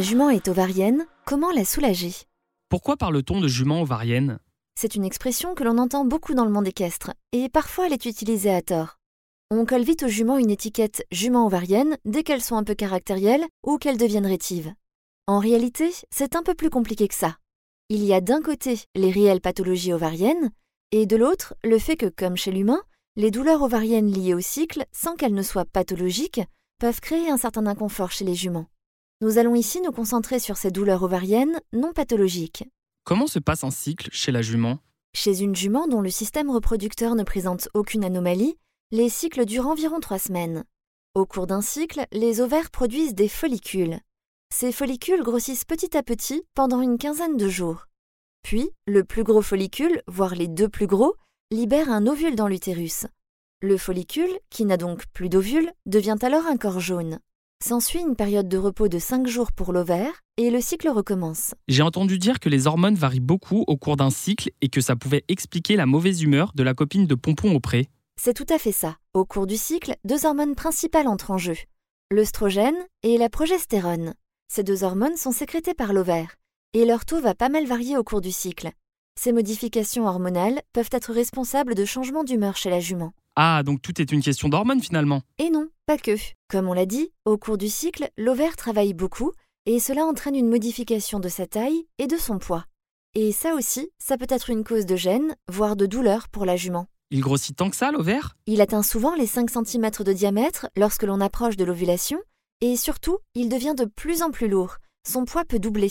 Ma jument est ovarienne, comment la soulager? Pourquoi parle-t-on de jument ovarienne? C'est une expression que l'on entend beaucoup dans le monde équestre, et parfois elle est utilisée à tort. On colle vite aux juments une étiquette jument ovarienne dès qu'elles sont un peu caractérielles ou qu'elles deviennent rétives. En réalité, c'est un peu plus compliqué que ça. Il y a d'un côté les réelles pathologies ovariennes, et de l'autre le fait que, comme chez l'humain, les douleurs ovariennes liées au cycle, sans qu'elles ne soient pathologiques, peuvent créer un certain inconfort chez les juments. Nous allons ici nous concentrer sur ces douleurs ovariennes non pathologiques. Comment se passe un cycle chez la jument? Chez une jument dont le système reproducteur ne présente aucune anomalie, les cycles durent environ trois semaines. Au cours d'un cycle, les ovaires produisent des follicules. Ces follicules grossissent petit à petit pendant une quinzaine de jours. Puis, le plus gros follicule, voire les deux plus gros, libère un ovule dans l'utérus. Le follicule, qui n'a donc plus d'ovule, devient alors un corps jaune. S'ensuit une période de repos de 5 jours pour l'ovaire et le cycle recommence. J'ai entendu dire que les hormones varient beaucoup au cours d'un cycle et que ça pouvait expliquer la mauvaise humeur de la copine de Pompon au pré. C'est tout à fait ça. Au cours du cycle, deux hormones principales entrent en jeu l'œstrogène et la progestérone. Ces deux hormones sont sécrétées par l'ovaire et leur taux va pas mal varier au cours du cycle. Ces modifications hormonales peuvent être responsables de changements d'humeur chez la jument. Ah, donc tout est une question d'hormones finalement. Et non, pas que. Comme on l'a dit, au cours du cycle, l'ovaire travaille beaucoup et cela entraîne une modification de sa taille et de son poids. Et ça aussi, ça peut être une cause de gêne, voire de douleur pour la jument. Il grossit tant que ça l'ovaire? Il atteint souvent les 5 cm de diamètre lorsque l'on approche de l'ovulation, et surtout, il devient de plus en plus lourd. Son poids peut doubler.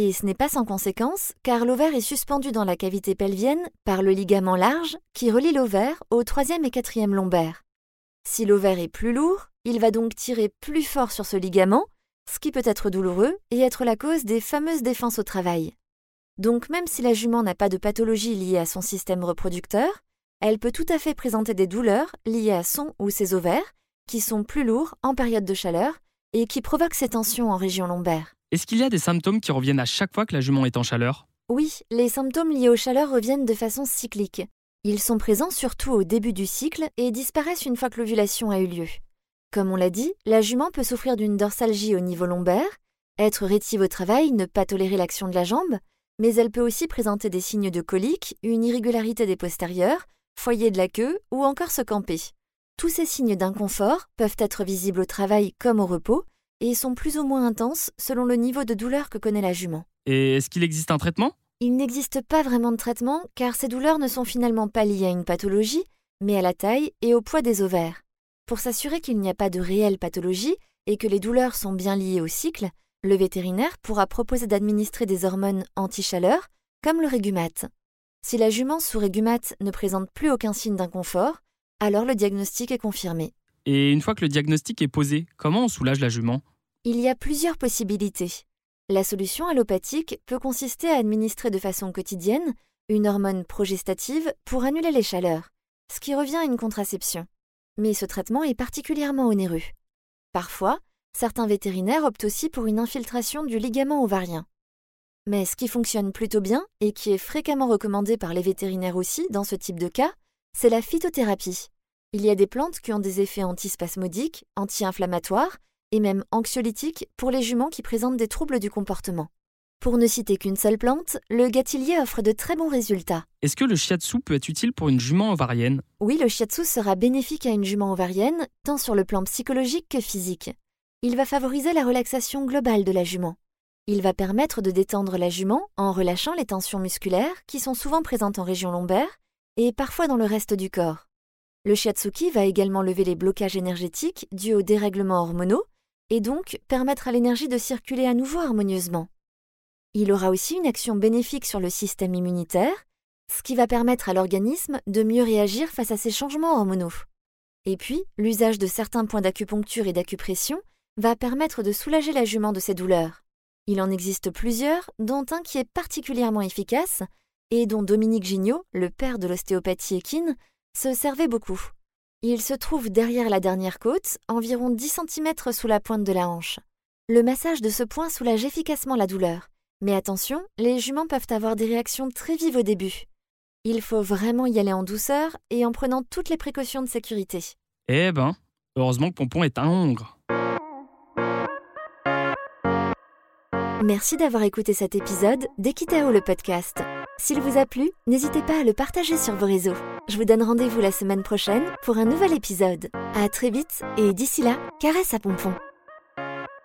Et ce n'est pas sans conséquence, car l'ovaire est suspendu dans la cavité pelvienne par le ligament large qui relie l'ovaire au troisième et quatrième lombaire. Si l'ovaire est plus lourd, il va donc tirer plus fort sur ce ligament, ce qui peut être douloureux et être la cause des fameuses défenses au travail. Donc même si la jument n'a pas de pathologie liée à son système reproducteur, elle peut tout à fait présenter des douleurs liées à son ou ses ovaires, qui sont plus lourds en période de chaleur et qui provoquent ces tensions en région lombaire. Est-ce qu'il y a des symptômes qui reviennent à chaque fois que la jument est en chaleur? Oui, les symptômes liés aux chaleurs reviennent de façon cyclique. Ils sont présents surtout au début du cycle et disparaissent une fois que l'ovulation a eu lieu. Comme on l'a dit, la jument peut souffrir d'une dorsalgie au niveau lombaire, être rétive au travail, ne pas tolérer l'action de la jambe, mais elle peut aussi présenter des signes de colique, une irrégularité des postérieurs, foyer de la queue ou encore se camper. Tous ces signes d'inconfort peuvent être visibles au travail comme au repos et sont plus ou moins intenses selon le niveau de douleur que connaît la jument. Et est-ce qu'il existe un traitement? Il n'existe pas vraiment de traitement car ces douleurs ne sont finalement pas liées à une pathologie, mais à la taille et au poids des ovaires. Pour s'assurer qu'il n'y a pas de réelle pathologie et que les douleurs sont bien liées au cycle, le vétérinaire pourra proposer d'administrer des hormones anti-chaleur, comme le régumate. Si la jument sous régumate ne présente plus aucun signe d'inconfort, alors le diagnostic est confirmé. Et une fois que le diagnostic est posé, comment on soulage la jument? Il y a plusieurs possibilités. La solution allopathique peut consister à administrer de façon quotidienne une hormone progestative pour annuler les chaleurs, ce qui revient à une contraception. Mais ce traitement est particulièrement onéreux. Parfois, certains vétérinaires optent aussi pour une infiltration du ligament ovarien. Mais ce qui fonctionne plutôt bien et qui est fréquemment recommandé par les vétérinaires aussi dans ce type de cas, c'est la phytothérapie. Il y a des plantes qui ont des effets antispasmodiques, anti-inflammatoires et même anxiolytiques pour les juments qui présentent des troubles du comportement. Pour ne citer qu'une seule plante, le gâtillier offre de très bons résultats. Est-ce que le shiatsu peut être utile pour une jument ovarienne? Oui, le shiatsu sera bénéfique à une jument ovarienne, tant sur le plan psychologique que physique. Il va favoriser la relaxation globale de la jument. Il va permettre de détendre la jument en relâchant les tensions musculaires qui sont souvent présentes en région lombaire et parfois dans le reste du corps. Le shiatsuki va également lever les blocages énergétiques dus aux dérèglements hormonaux et donc permettre à l'énergie de circuler à nouveau harmonieusement. Il aura aussi une action bénéfique sur le système immunitaire, ce qui va permettre à l'organisme de mieux réagir face à ces changements hormonaux. Et puis, l'usage de certains points d'acupuncture et d'acupression va permettre de soulager la jument de ses douleurs. Il en existe plusieurs, dont un qui est particulièrement efficace et dont Dominique Gignot, le père de l'ostéopathie équine, se servait beaucoup. Il se trouve derrière la dernière côte, environ 10 cm sous la pointe de la hanche. Le massage de ce point soulage efficacement la douleur mais attention, les juments peuvent avoir des réactions très vives au début. Il faut vraiment y aller en douceur et en prenant toutes les précautions de sécurité. Eh ben, heureusement que Pompon est un hongre. Merci d'avoir écouté cet épisode d'Equitao le podcast. S'il vous a plu, n'hésitez pas à le partager sur vos réseaux. Je vous donne rendez-vous la semaine prochaine pour un nouvel épisode. À très vite et d'ici là, caresse à Pompon.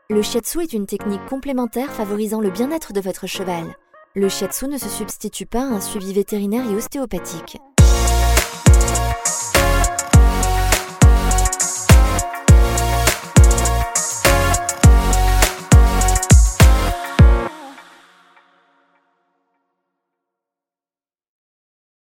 Le shiatsu est une technique complémentaire favorisant le bien-être de votre cheval. Le shiatsu ne se substitue pas à un suivi vétérinaire et ostéopathique.